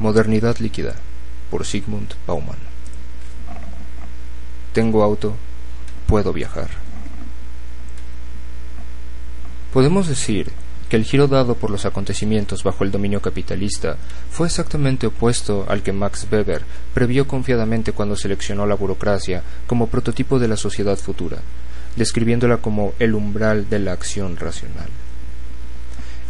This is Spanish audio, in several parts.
Modernidad líquida, por Sigmund Bauman. Tengo auto, puedo viajar. Podemos decir que el giro dado por los acontecimientos bajo el dominio capitalista fue exactamente opuesto al que Max Weber previó confiadamente cuando seleccionó la burocracia como prototipo de la sociedad futura, describiéndola como el umbral de la acción racional.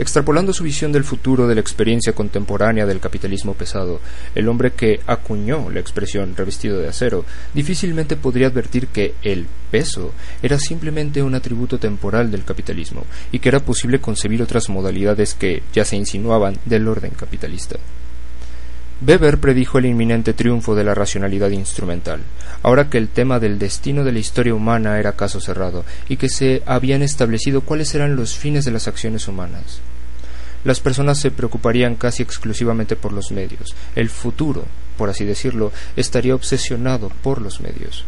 Extrapolando su visión del futuro de la experiencia contemporánea del capitalismo pesado, el hombre que acuñó la expresión revestido de acero difícilmente podría advertir que el peso era simplemente un atributo temporal del capitalismo y que era posible concebir otras modalidades que ya se insinuaban del orden capitalista. Weber predijo el inminente triunfo de la racionalidad instrumental, ahora que el tema del destino de la historia humana era caso cerrado y que se habían establecido cuáles eran los fines de las acciones humanas. Las personas se preocuparían casi exclusivamente por los medios. El futuro, por así decirlo, estaría obsesionado por los medios.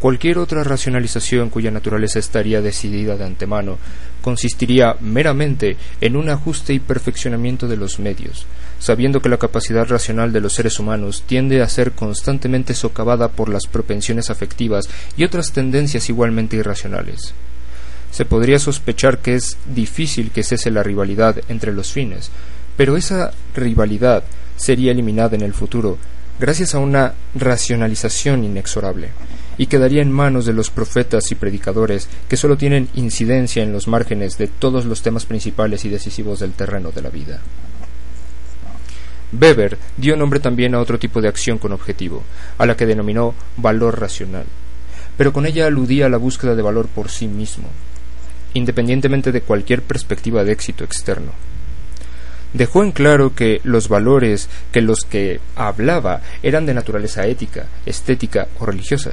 Cualquier otra racionalización cuya naturaleza estaría decidida de antemano consistiría meramente en un ajuste y perfeccionamiento de los medios, sabiendo que la capacidad racional de los seres humanos tiende a ser constantemente socavada por las propensiones afectivas y otras tendencias igualmente irracionales. Se podría sospechar que es difícil que cese la rivalidad entre los fines, pero esa rivalidad sería eliminada en el futuro gracias a una racionalización inexorable y quedaría en manos de los profetas y predicadores que sólo tienen incidencia en los márgenes de todos los temas principales y decisivos del terreno de la vida. Weber dio nombre también a otro tipo de acción con objetivo, a la que denominó valor racional, pero con ella aludía a la búsqueda de valor por sí mismo, independientemente de cualquier perspectiva de éxito externo. Dejó en claro que los valores que los que hablaba eran de naturaleza ética, estética o religiosa,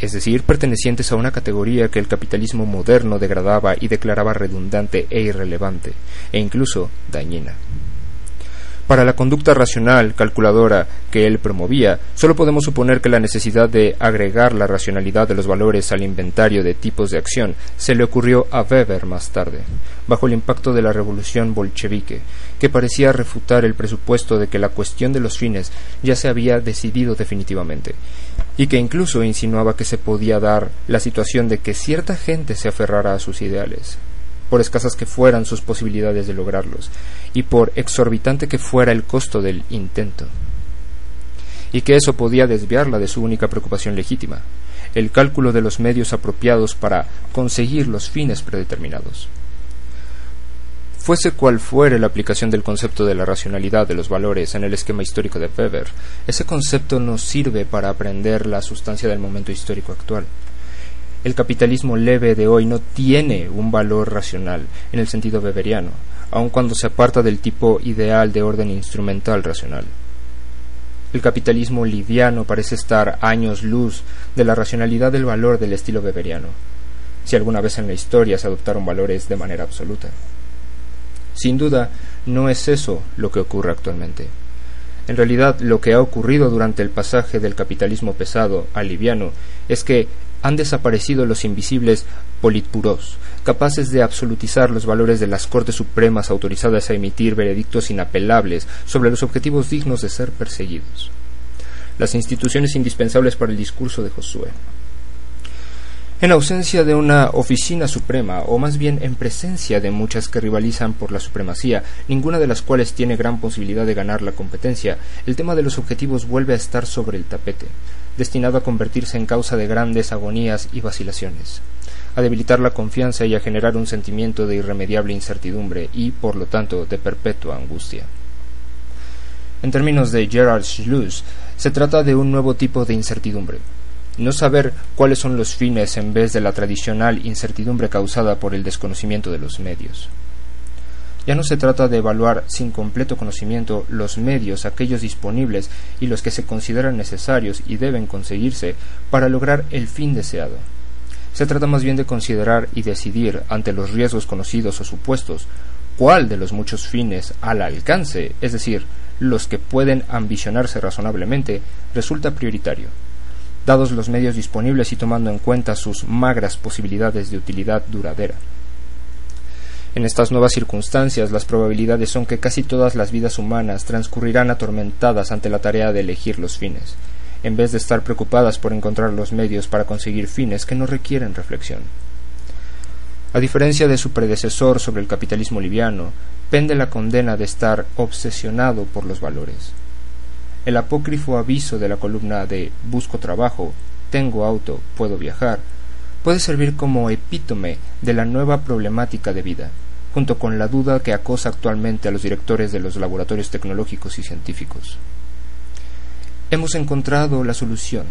es decir, pertenecientes a una categoría que el capitalismo moderno degradaba y declaraba redundante e irrelevante, e incluso dañina. Para la conducta racional, calculadora, que él promovía, solo podemos suponer que la necesidad de agregar la racionalidad de los valores al inventario de tipos de acción se le ocurrió a Weber más tarde, bajo el impacto de la revolución bolchevique, que parecía refutar el presupuesto de que la cuestión de los fines ya se había decidido definitivamente, y que incluso insinuaba que se podía dar la situación de que cierta gente se aferrara a sus ideales, por escasas que fueran sus posibilidades de lograrlos, y por exorbitante que fuera el costo del intento. Y que eso podía desviarla de su única preocupación legítima, el cálculo de los medios apropiados para conseguir los fines predeterminados. Fuese cual fuere la aplicación del concepto de la racionalidad de los valores en el esquema histórico de Weber, ese concepto nos sirve para aprender la sustancia del momento histórico actual el capitalismo leve de hoy no tiene un valor racional en el sentido weberiano, aun cuando se aparta del tipo ideal de orden instrumental racional. El capitalismo liviano parece estar años luz de la racionalidad del valor del estilo weberiano, si alguna vez en la historia se adoptaron valores de manera absoluta. Sin duda, no es eso lo que ocurre actualmente. En realidad, lo que ha ocurrido durante el pasaje del capitalismo pesado al liviano es que han desaparecido los invisibles politburos, capaces de absolutizar los valores de las Cortes Supremas autorizadas a emitir veredictos inapelables sobre los objetivos dignos de ser perseguidos. Las instituciones indispensables para el discurso de Josué. En ausencia de una oficina suprema, o más bien en presencia de muchas que rivalizan por la supremacía, ninguna de las cuales tiene gran posibilidad de ganar la competencia, el tema de los objetivos vuelve a estar sobre el tapete, destinado a convertirse en causa de grandes agonías y vacilaciones, a debilitar la confianza y a generar un sentimiento de irremediable incertidumbre y, por lo tanto, de perpetua angustia. En términos de Gerard Schluss, se trata de un nuevo tipo de incertidumbre, no saber cuáles son los fines en vez de la tradicional incertidumbre causada por el desconocimiento de los medios. Ya no se trata de evaluar sin completo conocimiento los medios, aquellos disponibles y los que se consideran necesarios y deben conseguirse para lograr el fin deseado. Se trata más bien de considerar y decidir, ante los riesgos conocidos o supuestos, cuál de los muchos fines al alcance, es decir, los que pueden ambicionarse razonablemente, resulta prioritario, dados los medios disponibles y tomando en cuenta sus magras posibilidades de utilidad duradera. En estas nuevas circunstancias, las probabilidades son que casi todas las vidas humanas transcurrirán atormentadas ante la tarea de elegir los fines, en vez de estar preocupadas por encontrar los medios para conseguir fines que no requieren reflexión. A diferencia de su predecesor sobre el capitalismo liviano, pende la condena de estar obsesionado por los valores. El apócrifo aviso de la columna de Busco trabajo, tengo auto, puedo viajar, puede servir como epítome de la nueva problemática de vida, junto con la duda que acosa actualmente a los directores de los laboratorios tecnológicos y científicos. Hemos encontrado la solución,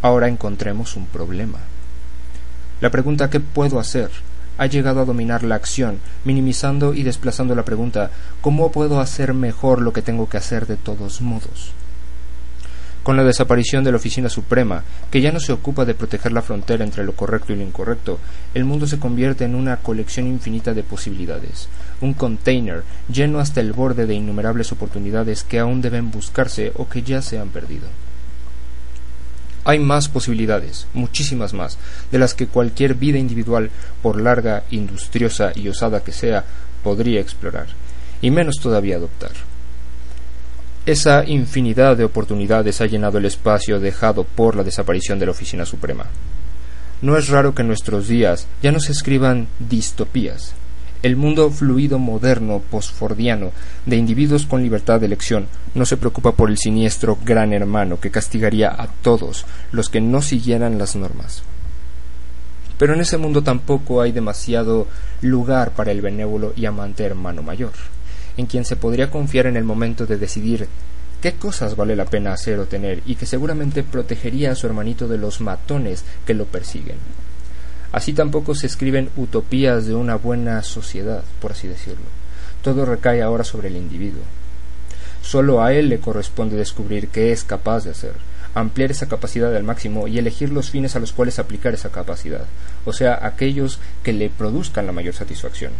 ahora encontremos un problema. La pregunta ¿qué puedo hacer? ha llegado a dominar la acción, minimizando y desplazando la pregunta ¿cómo puedo hacer mejor lo que tengo que hacer de todos modos? Con la desaparición de la Oficina Suprema, que ya no se ocupa de proteger la frontera entre lo correcto y lo incorrecto, el mundo se convierte en una colección infinita de posibilidades, un container lleno hasta el borde de innumerables oportunidades que aún deben buscarse o que ya se han perdido. Hay más posibilidades, muchísimas más, de las que cualquier vida individual, por larga, industriosa y osada que sea, podría explorar, y menos todavía adoptar. Esa infinidad de oportunidades ha llenado el espacio dejado por la desaparición de la Oficina Suprema. No es raro que en nuestros días ya no se escriban distopías, el mundo fluido moderno posfordiano de individuos con libertad de elección no se preocupa por el siniestro gran hermano que castigaría a todos los que no siguieran las normas. Pero en ese mundo tampoco hay demasiado lugar para el benévolo y amante hermano mayor, en quien se podría confiar en el momento de decidir qué cosas vale la pena hacer o tener y que seguramente protegería a su hermanito de los matones que lo persiguen. Así tampoco se escriben utopías de una buena sociedad, por así decirlo. Todo recae ahora sobre el individuo. Solo a él le corresponde descubrir qué es capaz de hacer, ampliar esa capacidad al máximo y elegir los fines a los cuales aplicar esa capacidad, o sea, aquellos que le produzcan la mayor satisfacción.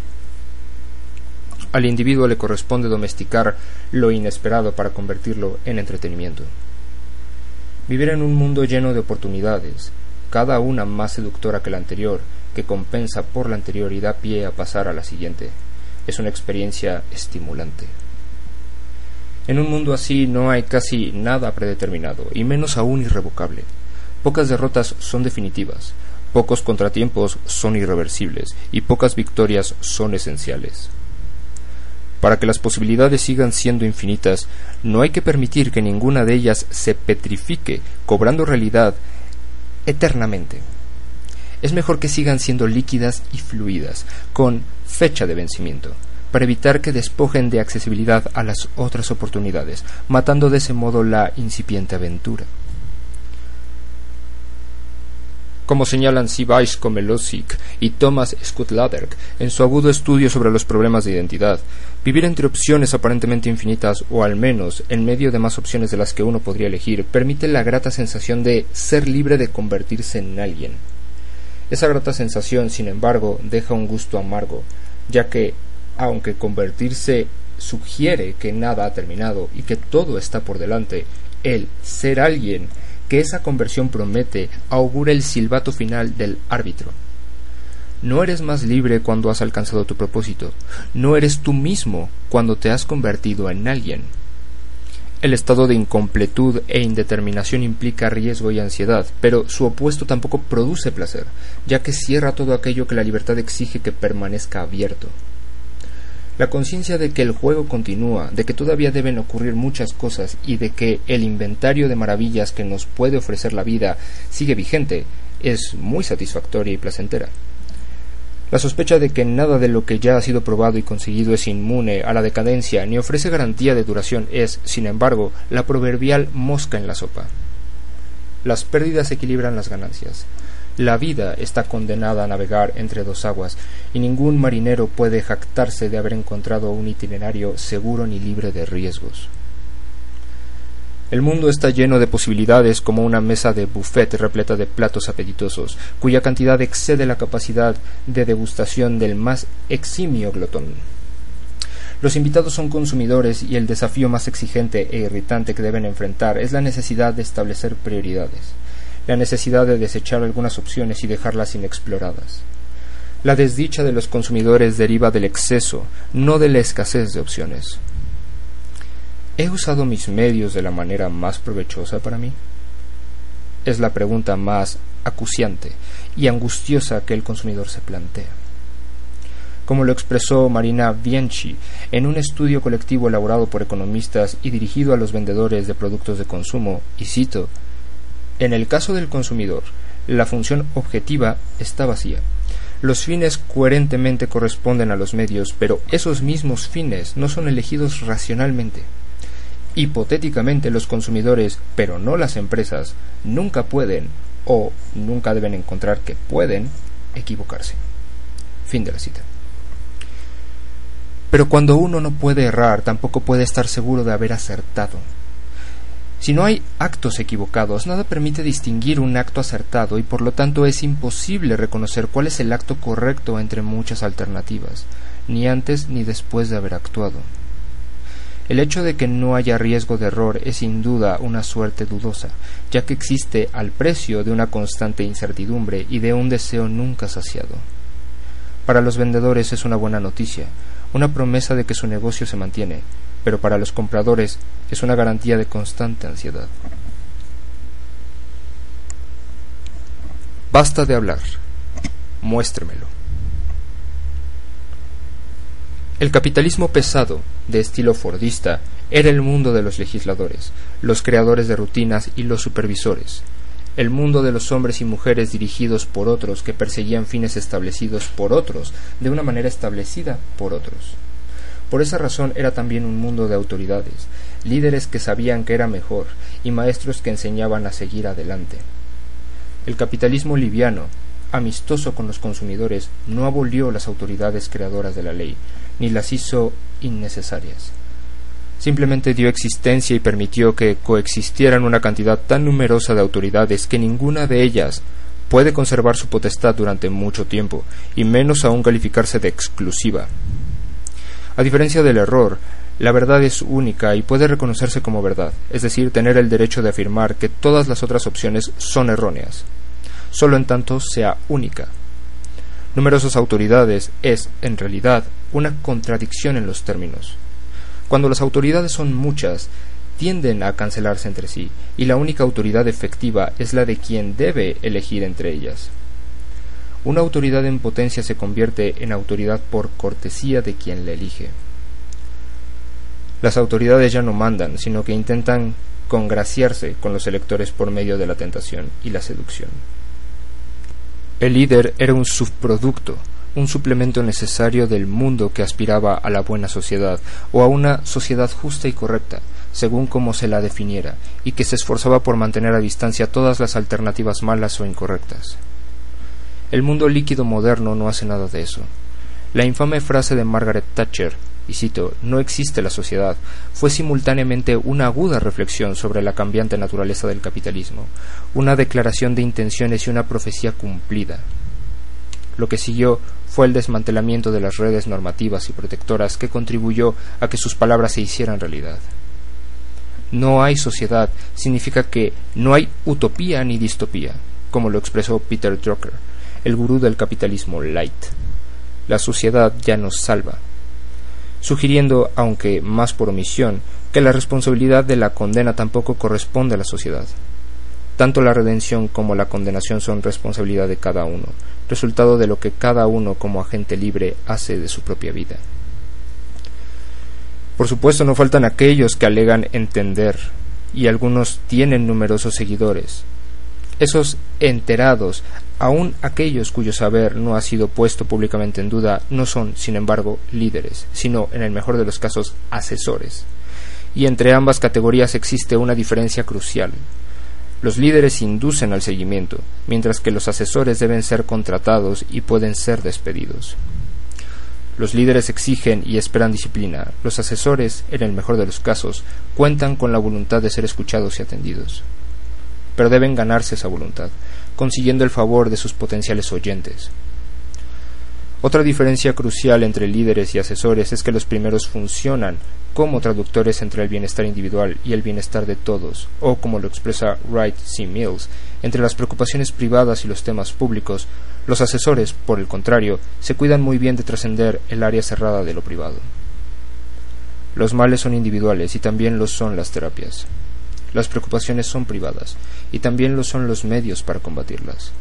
Al individuo le corresponde domesticar lo inesperado para convertirlo en entretenimiento. Vivir en un mundo lleno de oportunidades, cada una más seductora que la anterior, que compensa por la anterior y da pie a pasar a la siguiente. Es una experiencia estimulante. En un mundo así no hay casi nada predeterminado, y menos aún irrevocable. Pocas derrotas son definitivas, pocos contratiempos son irreversibles, y pocas victorias son esenciales. Para que las posibilidades sigan siendo infinitas, no hay que permitir que ninguna de ellas se petrifique, cobrando realidad eternamente. Es mejor que sigan siendo líquidas y fluidas, con fecha de vencimiento, para evitar que despojen de accesibilidad a las otras oportunidades, matando de ese modo la incipiente aventura. Como señalan Sivais Komelosik y Thomas Skutlaberg en su agudo estudio sobre los problemas de identidad. Vivir entre opciones aparentemente infinitas, o al menos en medio de más opciones de las que uno podría elegir, permite la grata sensación de ser libre de convertirse en alguien. Esa grata sensación, sin embargo, deja un gusto amargo, ya que, aunque convertirse sugiere que nada ha terminado y que todo está por delante, el ser alguien que esa conversión promete augura el silbato final del árbitro. No eres más libre cuando has alcanzado tu propósito, no eres tú mismo cuando te has convertido en alguien. El estado de incompletud e indeterminación implica riesgo y ansiedad, pero su opuesto tampoco produce placer, ya que cierra todo aquello que la libertad exige que permanezca abierto. La conciencia de que el juego continúa, de que todavía deben ocurrir muchas cosas y de que el inventario de maravillas que nos puede ofrecer la vida sigue vigente es muy satisfactoria y placentera. La sospecha de que nada de lo que ya ha sido probado y conseguido es inmune a la decadencia ni ofrece garantía de duración es, sin embargo, la proverbial mosca en la sopa. Las pérdidas equilibran las ganancias. La vida está condenada a navegar entre dos aguas, y ningún marinero puede jactarse de haber encontrado un itinerario seguro ni libre de riesgos. El mundo está lleno de posibilidades como una mesa de buffet repleta de platos apetitosos, cuya cantidad excede la capacidad de degustación del más eximio glotón. Los invitados son consumidores y el desafío más exigente e irritante que deben enfrentar es la necesidad de establecer prioridades, la necesidad de desechar algunas opciones y dejarlas inexploradas. La desdicha de los consumidores deriva del exceso, no de la escasez de opciones. ¿He usado mis medios de la manera más provechosa para mí? Es la pregunta más acuciante y angustiosa que el consumidor se plantea. Como lo expresó Marina Bianchi en un estudio colectivo elaborado por economistas y dirigido a los vendedores de productos de consumo, y cito, En el caso del consumidor, la función objetiva está vacía. Los fines coherentemente corresponden a los medios, pero esos mismos fines no son elegidos racionalmente. Hipotéticamente los consumidores, pero no las empresas, nunca pueden o nunca deben encontrar que pueden equivocarse. Fin de la cita. Pero cuando uno no puede errar, tampoco puede estar seguro de haber acertado. Si no hay actos equivocados, nada permite distinguir un acto acertado y por lo tanto es imposible reconocer cuál es el acto correcto entre muchas alternativas, ni antes ni después de haber actuado. El hecho de que no haya riesgo de error es sin duda una suerte dudosa, ya que existe al precio de una constante incertidumbre y de un deseo nunca saciado. Para los vendedores es una buena noticia, una promesa de que su negocio se mantiene, pero para los compradores es una garantía de constante ansiedad. Basta de hablar. Muéstremelo. El capitalismo pesado, de estilo fordista, era el mundo de los legisladores, los creadores de rutinas y los supervisores, el mundo de los hombres y mujeres dirigidos por otros que perseguían fines establecidos por otros, de una manera establecida por otros. Por esa razón era también un mundo de autoridades, líderes que sabían que era mejor y maestros que enseñaban a seguir adelante. El capitalismo liviano, amistoso con los consumidores, no abolió las autoridades creadoras de la ley, ni las hizo innecesarias. Simplemente dio existencia y permitió que coexistieran una cantidad tan numerosa de autoridades que ninguna de ellas puede conservar su potestad durante mucho tiempo, y menos aún calificarse de exclusiva. A diferencia del error, la verdad es única y puede reconocerse como verdad, es decir, tener el derecho de afirmar que todas las otras opciones son erróneas, solo en tanto sea única. Numerosas autoridades es, en realidad, una contradicción en los términos. Cuando las autoridades son muchas, tienden a cancelarse entre sí, y la única autoridad efectiva es la de quien debe elegir entre ellas. Una autoridad en potencia se convierte en autoridad por cortesía de quien la elige. Las autoridades ya no mandan, sino que intentan congraciarse con los electores por medio de la tentación y la seducción. El líder era un subproducto, un suplemento necesario del mundo que aspiraba a la buena sociedad o a una sociedad justa y correcta, según como se la definiera, y que se esforzaba por mantener a distancia todas las alternativas malas o incorrectas. El mundo líquido moderno no hace nada de eso. La infame frase de Margaret Thatcher, y cito, no existe la sociedad, fue simultáneamente una aguda reflexión sobre la cambiante naturaleza del capitalismo, una declaración de intenciones y una profecía cumplida. Lo que siguió fue el desmantelamiento de las redes normativas y protectoras que contribuyó a que sus palabras se hicieran realidad. No hay sociedad significa que no hay utopía ni distopía, como lo expresó Peter Drucker, el gurú del capitalismo light. La sociedad ya nos salva, sugiriendo, aunque más por omisión, que la responsabilidad de la condena tampoco corresponde a la sociedad. Tanto la redención como la condenación son responsabilidad de cada uno, resultado de lo que cada uno como agente libre hace de su propia vida. Por supuesto no faltan aquellos que alegan entender, y algunos tienen numerosos seguidores. Esos enterados, aun aquellos cuyo saber no ha sido puesto públicamente en duda, no son, sin embargo, líderes, sino, en el mejor de los casos, asesores. Y entre ambas categorías existe una diferencia crucial. Los líderes inducen al seguimiento, mientras que los asesores deben ser contratados y pueden ser despedidos. Los líderes exigen y esperan disciplina. Los asesores, en el mejor de los casos, cuentan con la voluntad de ser escuchados y atendidos. Pero deben ganarse esa voluntad, consiguiendo el favor de sus potenciales oyentes. Otra diferencia crucial entre líderes y asesores es que los primeros funcionan como traductores entre el bienestar individual y el bienestar de todos, o como lo expresa Wright C. Mills, entre las preocupaciones privadas y los temas públicos, los asesores, por el contrario, se cuidan muy bien de trascender el área cerrada de lo privado. Los males son individuales y también lo son las terapias. Las preocupaciones son privadas y también lo son los medios para combatirlas.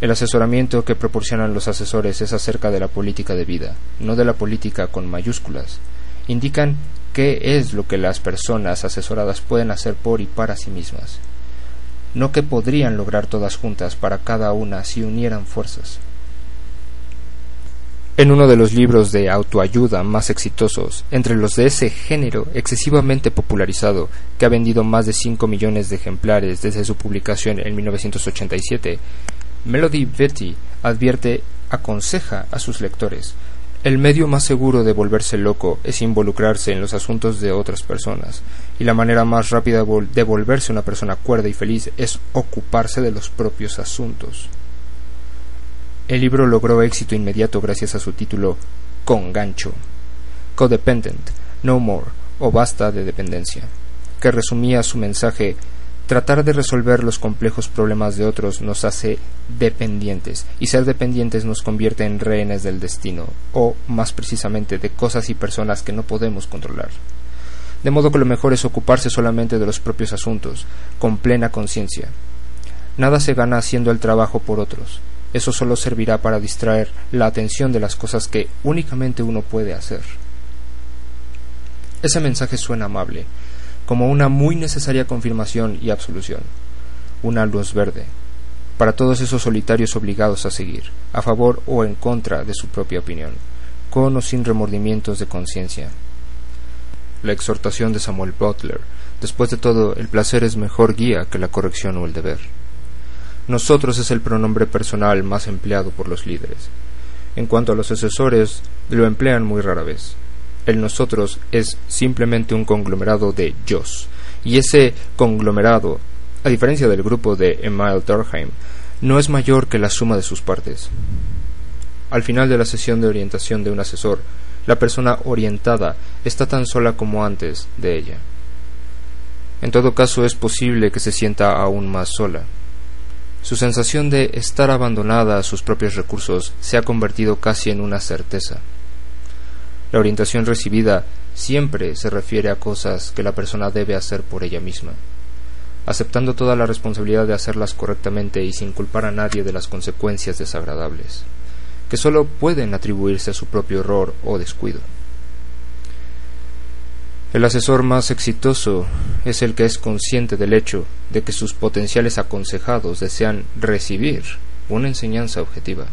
El asesoramiento que proporcionan los asesores es acerca de la política de vida, no de la política con mayúsculas. Indican qué es lo que las personas asesoradas pueden hacer por y para sí mismas, no qué podrían lograr todas juntas para cada una si unieran fuerzas. En uno de los libros de autoayuda más exitosos, entre los de ese género excesivamente popularizado, que ha vendido más de 5 millones de ejemplares desde su publicación en 1987, Melody Betty advierte, aconseja a sus lectores, el medio más seguro de volverse loco es involucrarse en los asuntos de otras personas, y la manera más rápida de volverse una persona cuerda y feliz es ocuparse de los propios asuntos. El libro logró éxito inmediato gracias a su título Con gancho, Codependent, No More o Basta de Dependencia, que resumía su mensaje Tratar de resolver los complejos problemas de otros nos hace dependientes, y ser dependientes nos convierte en rehenes del destino, o, más precisamente, de cosas y personas que no podemos controlar. De modo que lo mejor es ocuparse solamente de los propios asuntos, con plena conciencia. Nada se gana haciendo el trabajo por otros, eso solo servirá para distraer la atención de las cosas que únicamente uno puede hacer. Ese mensaje suena amable, como una muy necesaria confirmación y absolución, una luz verde, para todos esos solitarios obligados a seguir, a favor o en contra de su propia opinión, con o sin remordimientos de conciencia. La exhortación de Samuel Butler, después de todo, el placer es mejor guía que la corrección o el deber. Nosotros es el pronombre personal más empleado por los líderes. En cuanto a los asesores, lo emplean muy rara vez. El nosotros es simplemente un conglomerado de yos, y ese conglomerado, a diferencia del grupo de Emile Durkheim, no es mayor que la suma de sus partes. Al final de la sesión de orientación de un asesor, la persona orientada está tan sola como antes de ella. En todo caso es posible que se sienta aún más sola, su sensación de estar abandonada a sus propios recursos se ha convertido casi en una certeza. La orientación recibida siempre se refiere a cosas que la persona debe hacer por ella misma, aceptando toda la responsabilidad de hacerlas correctamente y sin culpar a nadie de las consecuencias desagradables, que sólo pueden atribuirse a su propio error o descuido. El asesor más exitoso es el que es consciente del hecho de que sus potenciales aconsejados desean recibir una enseñanza objetiva.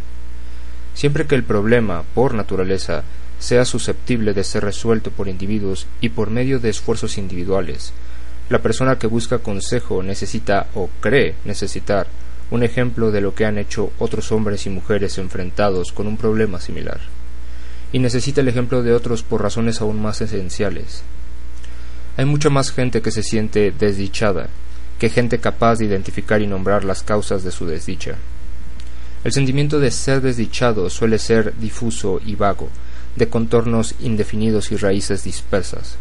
Siempre que el problema, por naturaleza, sea susceptible de ser resuelto por individuos y por medio de esfuerzos individuales, la persona que busca consejo necesita o cree necesitar un ejemplo de lo que han hecho otros hombres y mujeres enfrentados con un problema similar, y necesita el ejemplo de otros por razones aún más esenciales, hay mucha más gente que se siente desdichada que gente capaz de identificar y nombrar las causas de su desdicha. El sentimiento de ser desdichado suele ser difuso y vago, de contornos indefinidos y raíces dispersas.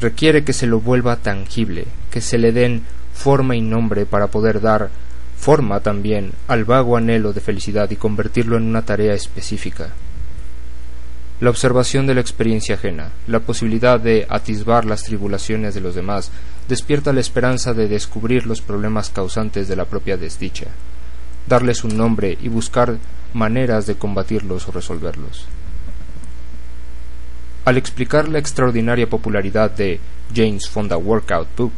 Requiere que se lo vuelva tangible, que se le den forma y nombre para poder dar forma también al vago anhelo de felicidad y convertirlo en una tarea específica la observación de la experiencia ajena, la posibilidad de atisbar las tribulaciones de los demás, despierta la esperanza de descubrir los problemas causantes de la propia desdicha, darles un nombre y buscar maneras de combatirlos o resolverlos. Al explicar la extraordinaria popularidad de James Fonda Workout Book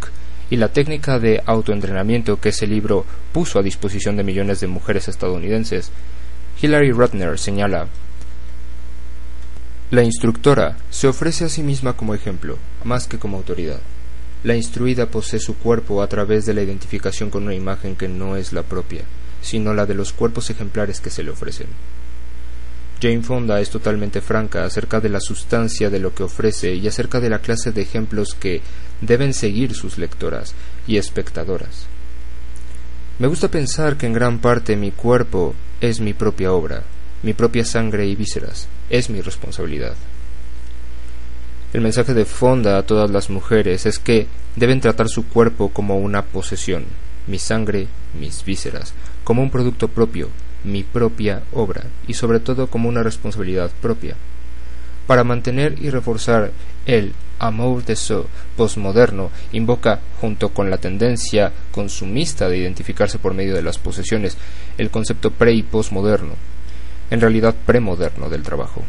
y la técnica de autoentrenamiento que ese libro puso a disposición de millones de mujeres estadounidenses, Hilary Rutner señala la instructora se ofrece a sí misma como ejemplo, más que como autoridad. La instruida posee su cuerpo a través de la identificación con una imagen que no es la propia, sino la de los cuerpos ejemplares que se le ofrecen. Jane Fonda es totalmente franca acerca de la sustancia de lo que ofrece y acerca de la clase de ejemplos que deben seguir sus lectoras y espectadoras. Me gusta pensar que en gran parte mi cuerpo es mi propia obra, mi propia sangre y vísceras, es mi responsabilidad. El mensaje de Fonda a todas las mujeres es que deben tratar su cuerpo como una posesión, mi sangre, mis vísceras, como un producto propio, mi propia obra y sobre todo como una responsabilidad propia. Para mantener y reforzar el amour de soi postmoderno invoca, junto con la tendencia consumista de identificarse por medio de las posesiones, el concepto pre y postmoderno, en realidad premoderno del trabajo.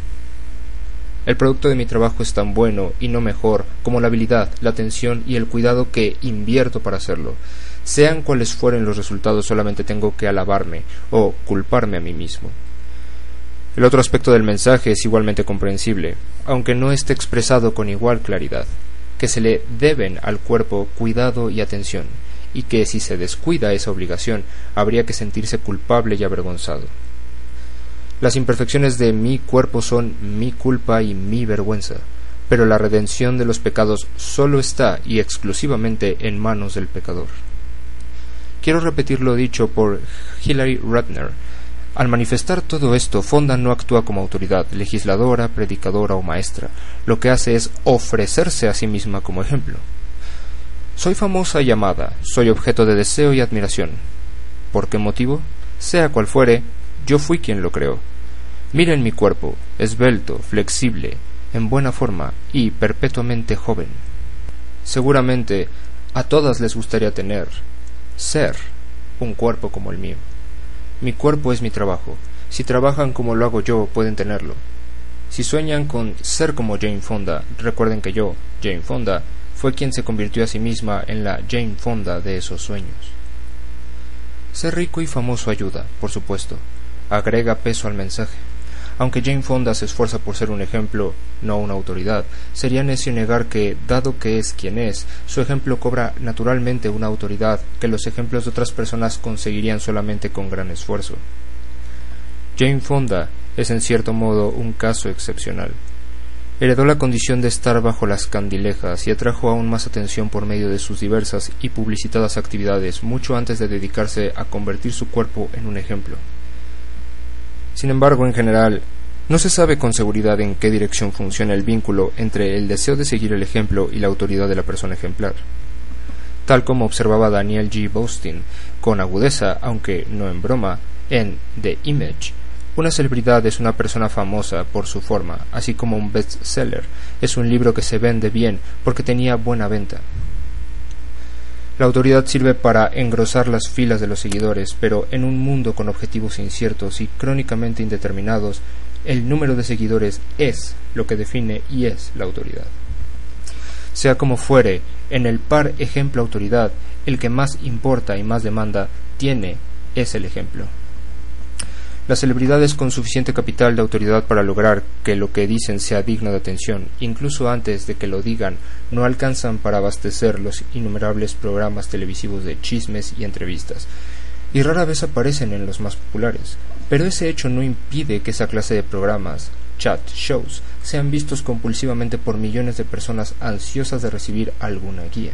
El producto de mi trabajo es tan bueno y no mejor como la habilidad, la atención y el cuidado que invierto para hacerlo, sean cuales fueren los resultados, solamente tengo que alabarme o culparme a mí mismo. El otro aspecto del mensaje es igualmente comprensible, aunque no esté expresado con igual claridad, que se le deben al cuerpo cuidado y atención, y que si se descuida esa obligación habría que sentirse culpable y avergonzado. Las imperfecciones de mi cuerpo son mi culpa y mi vergüenza, pero la redención de los pecados solo está y exclusivamente en manos del pecador. Quiero repetir lo dicho por Hilary Rutner. Al manifestar todo esto, Fonda no actúa como autoridad, legisladora, predicadora o maestra. Lo que hace es ofrecerse a sí misma como ejemplo. Soy famosa y amada, soy objeto de deseo y admiración. ¿Por qué motivo? Sea cual fuere, yo fui quien lo creó. Miren mi cuerpo, esbelto, flexible, en buena forma y perpetuamente joven. Seguramente a todas les gustaría tener, ser un cuerpo como el mío. Mi cuerpo es mi trabajo. Si trabajan como lo hago yo, pueden tenerlo. Si sueñan con ser como Jane Fonda, recuerden que yo, Jane Fonda, fue quien se convirtió a sí misma en la Jane Fonda de esos sueños. Ser rico y famoso ayuda, por supuesto, agrega peso al mensaje. Aunque Jane Fonda se esfuerza por ser un ejemplo, no una autoridad, sería necio negar que, dado que es quien es, su ejemplo cobra naturalmente una autoridad que los ejemplos de otras personas conseguirían solamente con gran esfuerzo. Jane Fonda es en cierto modo un caso excepcional. Heredó la condición de estar bajo las candilejas y atrajo aún más atención por medio de sus diversas y publicitadas actividades mucho antes de dedicarse a convertir su cuerpo en un ejemplo. Sin embargo, en general, no se sabe con seguridad en qué dirección funciona el vínculo entre el deseo de seguir el ejemplo y la autoridad de la persona ejemplar. Tal como observaba Daniel G. Bostin con agudeza, aunque no en broma, en The Image, una celebridad es una persona famosa por su forma, así como un bestseller es un libro que se vende bien porque tenía buena venta. La autoridad sirve para engrosar las filas de los seguidores, pero en un mundo con objetivos inciertos y crónicamente indeterminados, el número de seguidores es lo que define y es la autoridad. Sea como fuere, en el par ejemplo autoridad, el que más importa y más demanda tiene es el ejemplo. Las celebridades con suficiente capital de autoridad para lograr que lo que dicen sea digno de atención, incluso antes de que lo digan, no alcanzan para abastecer los innumerables programas televisivos de chismes y entrevistas, y rara vez aparecen en los más populares. Pero ese hecho no impide que esa clase de programas, chat shows, sean vistos compulsivamente por millones de personas ansiosas de recibir alguna guía.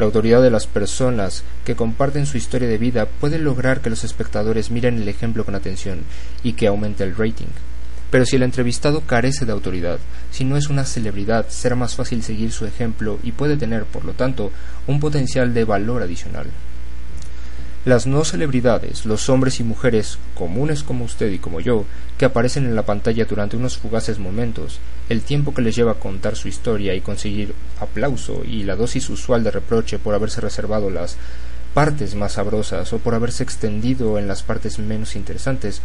La autoridad de las personas que comparten su historia de vida puede lograr que los espectadores miren el ejemplo con atención y que aumente el rating. Pero si el entrevistado carece de autoridad, si no es una celebridad, será más fácil seguir su ejemplo y puede tener, por lo tanto, un potencial de valor adicional. Las no celebridades, los hombres y mujeres comunes como usted y como yo, que aparecen en la pantalla durante unos fugaces momentos, el tiempo que les lleva a contar su historia y conseguir aplauso y la dosis usual de reproche por haberse reservado las partes más sabrosas o por haberse extendido en las partes menos interesantes,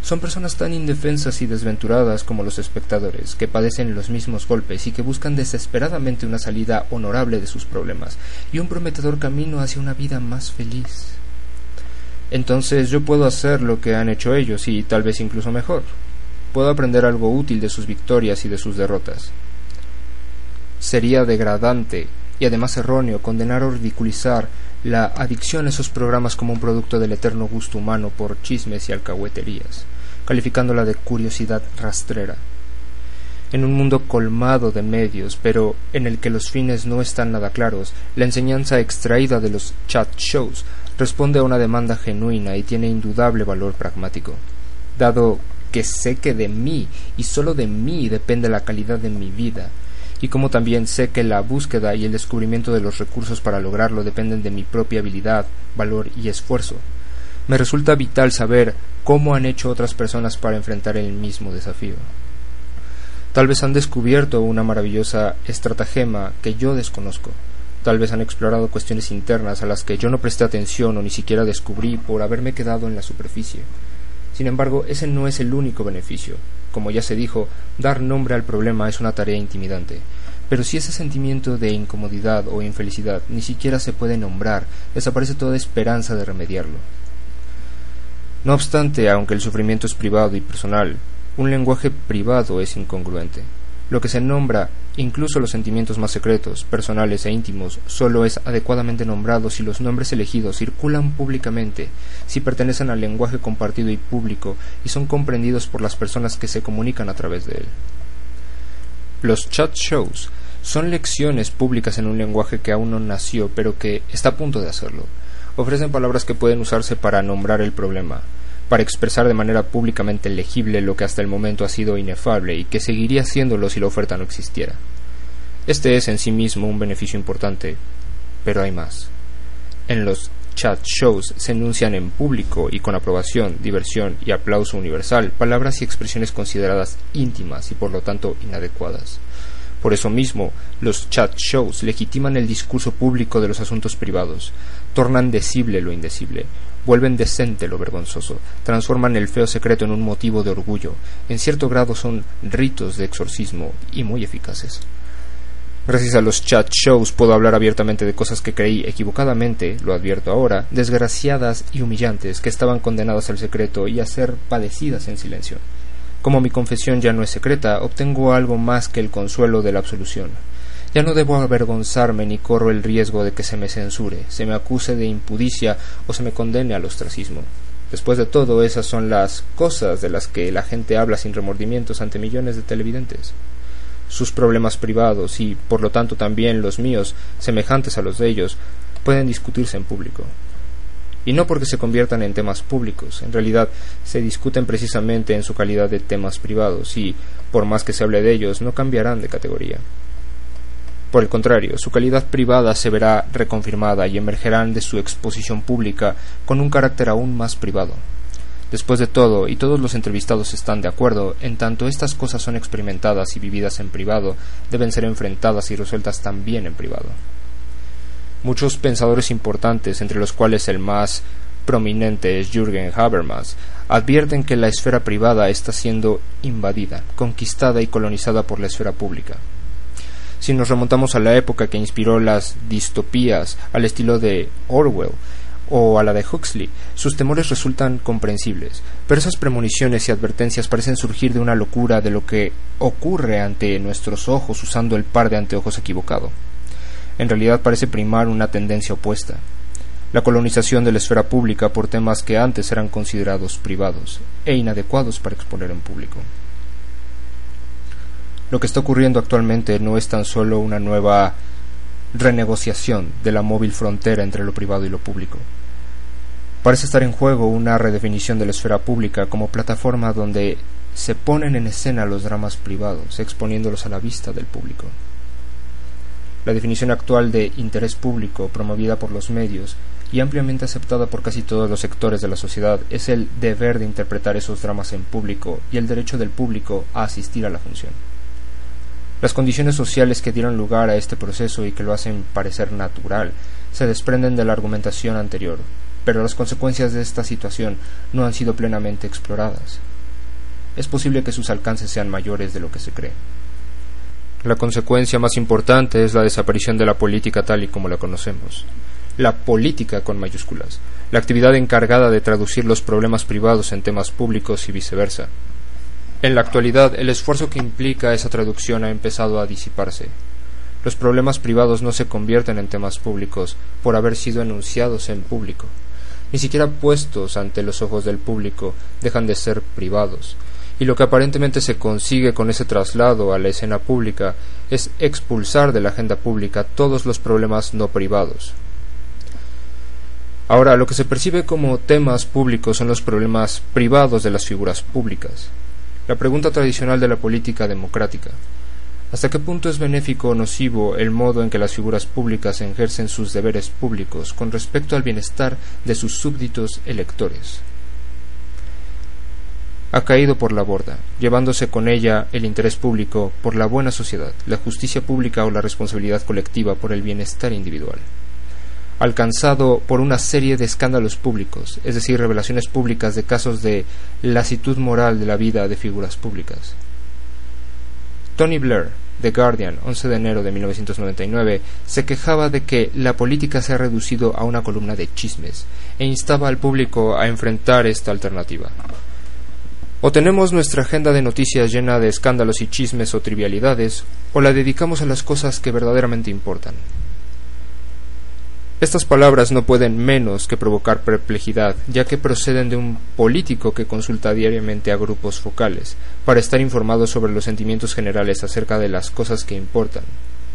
son personas tan indefensas y desventuradas como los espectadores, que padecen los mismos golpes y que buscan desesperadamente una salida honorable de sus problemas y un prometedor camino hacia una vida más feliz entonces yo puedo hacer lo que han hecho ellos y tal vez incluso mejor. Puedo aprender algo útil de sus victorias y de sus derrotas. sería degradante y además erróneo condenar o ridiculizar la adicción a esos programas como un producto del eterno gusto humano por chismes y alcahueterías, calificándola de curiosidad rastrera. En un mundo colmado de medios, pero en el que los fines no están nada claros, la enseñanza extraída de los chat shows responde a una demanda genuina y tiene indudable valor pragmático, dado que sé que de mí y sólo de mí depende la calidad de mi vida, y como también sé que la búsqueda y el descubrimiento de los recursos para lograrlo dependen de mi propia habilidad, valor y esfuerzo. Me resulta vital saber cómo han hecho otras personas para enfrentar el mismo desafío. Tal vez han descubierto una maravillosa estratagema que yo desconozco. Tal vez han explorado cuestiones internas a las que yo no presté atención o ni siquiera descubrí por haberme quedado en la superficie. Sin embargo, ese no es el único beneficio. Como ya se dijo, dar nombre al problema es una tarea intimidante. Pero si ese sentimiento de incomodidad o infelicidad ni siquiera se puede nombrar, desaparece toda esperanza de remediarlo. No obstante, aunque el sufrimiento es privado y personal, un lenguaje privado es incongruente. Lo que se nombra, incluso los sentimientos más secretos, personales e íntimos, solo es adecuadamente nombrado si los nombres elegidos circulan públicamente, si pertenecen al lenguaje compartido y público y son comprendidos por las personas que se comunican a través de él. Los chat shows son lecciones públicas en un lenguaje que aún no nació, pero que está a punto de hacerlo. Ofrecen palabras que pueden usarse para nombrar el problema, para expresar de manera públicamente legible lo que hasta el momento ha sido inefable y que seguiría siéndolo si la oferta no existiera. Este es en sí mismo un beneficio importante, pero hay más. En los chat shows se enuncian en público y con aprobación, diversión y aplauso universal palabras y expresiones consideradas íntimas y por lo tanto inadecuadas. Por eso mismo, los chat shows legitiman el discurso público de los asuntos privados, tornan decible lo indecible, vuelven decente lo vergonzoso, transforman el feo secreto en un motivo de orgullo, en cierto grado son ritos de exorcismo y muy eficaces. Gracias a los chat shows puedo hablar abiertamente de cosas que creí equivocadamente, lo advierto ahora, desgraciadas y humillantes, que estaban condenadas al secreto y a ser padecidas en silencio. Como mi confesión ya no es secreta, obtengo algo más que el consuelo de la absolución. Ya no debo avergonzarme ni corro el riesgo de que se me censure, se me acuse de impudicia o se me condene al ostracismo. Después de todo, esas son las cosas de las que la gente habla sin remordimientos ante millones de televidentes. Sus problemas privados y, por lo tanto, también los míos, semejantes a los de ellos, pueden discutirse en público. Y no porque se conviertan en temas públicos, en realidad se discuten precisamente en su calidad de temas privados y, por más que se hable de ellos, no cambiarán de categoría. Por el contrario, su calidad privada se verá reconfirmada y emergerán de su exposición pública con un carácter aún más privado. Después de todo, y todos los entrevistados están de acuerdo, en tanto estas cosas son experimentadas y vividas en privado, deben ser enfrentadas y resueltas también en privado. Muchos pensadores importantes, entre los cuales el más prominente es Jürgen Habermas, advierten que la esfera privada está siendo invadida, conquistada y colonizada por la esfera pública. Si nos remontamos a la época que inspiró las distopías al estilo de Orwell o a la de Huxley, sus temores resultan comprensibles, pero esas premoniciones y advertencias parecen surgir de una locura de lo que ocurre ante nuestros ojos usando el par de anteojos equivocado. En realidad parece primar una tendencia opuesta, la colonización de la esfera pública por temas que antes eran considerados privados e inadecuados para exponer en público. Lo que está ocurriendo actualmente no es tan solo una nueva renegociación de la móvil frontera entre lo privado y lo público. Parece estar en juego una redefinición de la esfera pública como plataforma donde se ponen en escena los dramas privados, exponiéndolos a la vista del público. La definición actual de interés público, promovida por los medios y ampliamente aceptada por casi todos los sectores de la sociedad, es el deber de interpretar esos dramas en público y el derecho del público a asistir a la función. Las condiciones sociales que dieron lugar a este proceso y que lo hacen parecer natural se desprenden de la argumentación anterior, pero las consecuencias de esta situación no han sido plenamente exploradas. Es posible que sus alcances sean mayores de lo que se cree. La consecuencia más importante es la desaparición de la política tal y como la conocemos. La política con mayúsculas, la actividad encargada de traducir los problemas privados en temas públicos y viceversa. En la actualidad, el esfuerzo que implica esa traducción ha empezado a disiparse. Los problemas privados no se convierten en temas públicos por haber sido enunciados en público. Ni siquiera puestos ante los ojos del público dejan de ser privados, y lo que aparentemente se consigue con ese traslado a la escena pública es expulsar de la agenda pública todos los problemas no privados. Ahora, lo que se percibe como temas públicos son los problemas privados de las figuras públicas. La pregunta tradicional de la política democrática. ¿Hasta qué punto es benéfico o nocivo el modo en que las figuras públicas ejercen sus deberes públicos con respecto al bienestar de sus súbditos electores? ha caído por la borda, llevándose con ella el interés público por la buena sociedad, la justicia pública o la responsabilidad colectiva por el bienestar individual. Alcanzado por una serie de escándalos públicos, es decir, revelaciones públicas de casos de lasitud moral de la vida de figuras públicas. Tony Blair, The Guardian, 11 de enero de 1999, se quejaba de que la política se ha reducido a una columna de chismes e instaba al público a enfrentar esta alternativa. O tenemos nuestra agenda de noticias llena de escándalos y chismes o trivialidades, o la dedicamos a las cosas que verdaderamente importan. Estas palabras no pueden menos que provocar perplejidad, ya que proceden de un político que consulta diariamente a grupos focales, para estar informado sobre los sentimientos generales acerca de las cosas que importan,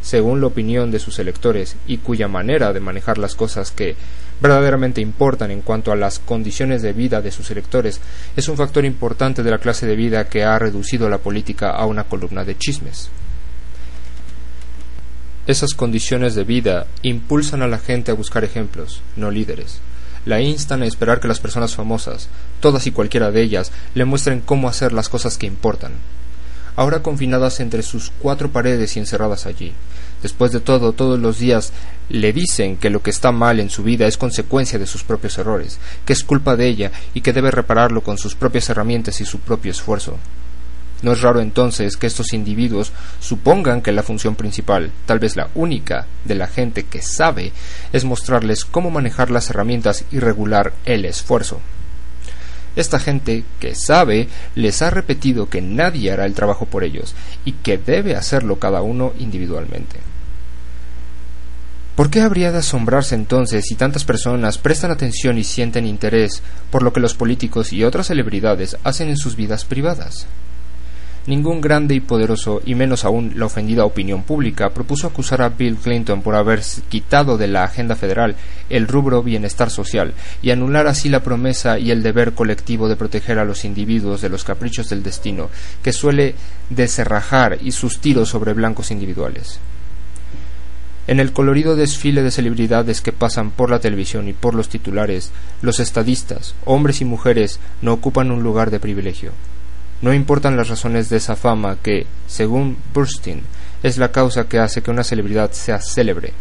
según la opinión de sus electores, y cuya manera de manejar las cosas que verdaderamente importan en cuanto a las condiciones de vida de sus electores es un factor importante de la clase de vida que ha reducido la política a una columna de chismes. Esas condiciones de vida impulsan a la gente a buscar ejemplos, no líderes. La instan a esperar que las personas famosas, todas y cualquiera de ellas, le muestren cómo hacer las cosas que importan, ahora confinadas entre sus cuatro paredes y encerradas allí. Después de todo, todos los días le dicen que lo que está mal en su vida es consecuencia de sus propios errores, que es culpa de ella y que debe repararlo con sus propias herramientas y su propio esfuerzo. No es raro entonces que estos individuos supongan que la función principal, tal vez la única, de la gente que sabe, es mostrarles cómo manejar las herramientas y regular el esfuerzo. Esta gente que sabe les ha repetido que nadie hará el trabajo por ellos y que debe hacerlo cada uno individualmente. ¿Por qué habría de asombrarse entonces si tantas personas prestan atención y sienten interés por lo que los políticos y otras celebridades hacen en sus vidas privadas? Ningún grande y poderoso, y menos aún la ofendida opinión pública, propuso acusar a Bill Clinton por haber quitado de la agenda federal el rubro bienestar social y anular así la promesa y el deber colectivo de proteger a los individuos de los caprichos del destino, que suele deserrajar y sus tiros sobre blancos individuales. En el colorido desfile de celebridades que pasan por la televisión y por los titulares, los estadistas, hombres y mujeres, no ocupan un lugar de privilegio. No importan las razones de esa fama que, según Burstyn, es la causa que hace que una celebridad sea célebre.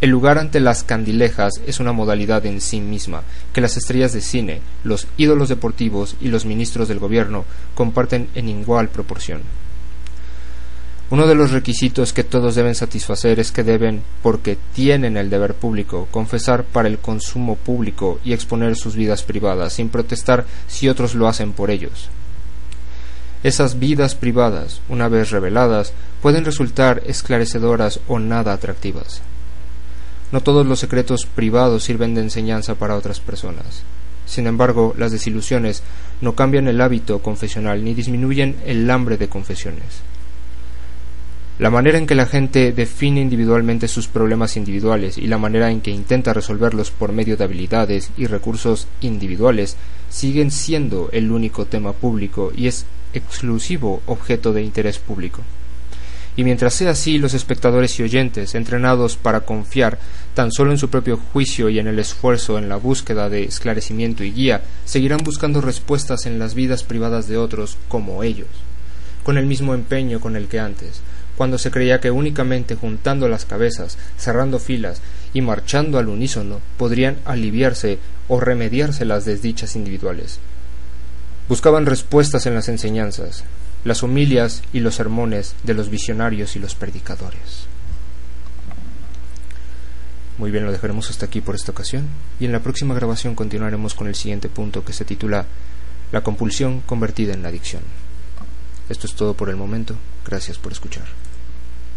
El lugar ante las candilejas es una modalidad en sí misma que las estrellas de cine, los ídolos deportivos y los ministros del gobierno comparten en igual proporción. Uno de los requisitos que todos deben satisfacer es que deben, porque tienen el deber público, confesar para el consumo público y exponer sus vidas privadas sin protestar si otros lo hacen por ellos. Esas vidas privadas, una vez reveladas, pueden resultar esclarecedoras o nada atractivas. No todos los secretos privados sirven de enseñanza para otras personas. Sin embargo, las desilusiones no cambian el hábito confesional ni disminuyen el hambre de confesiones. La manera en que la gente define individualmente sus problemas individuales y la manera en que intenta resolverlos por medio de habilidades y recursos individuales siguen siendo el único tema público y es exclusivo objeto de interés público. Y mientras sea así, los espectadores y oyentes, entrenados para confiar tan solo en su propio juicio y en el esfuerzo en la búsqueda de esclarecimiento y guía, seguirán buscando respuestas en las vidas privadas de otros como ellos, con el mismo empeño con el que antes, cuando se creía que únicamente juntando las cabezas, cerrando filas y marchando al unísono podrían aliviarse o remediarse las desdichas individuales. Buscaban respuestas en las enseñanzas, las homilias y los sermones de los visionarios y los predicadores. Muy bien, lo dejaremos hasta aquí por esta ocasión y en la próxima grabación continuaremos con el siguiente punto que se titula La compulsión convertida en la adicción. Esto es todo por el momento. Gracias por escuchar.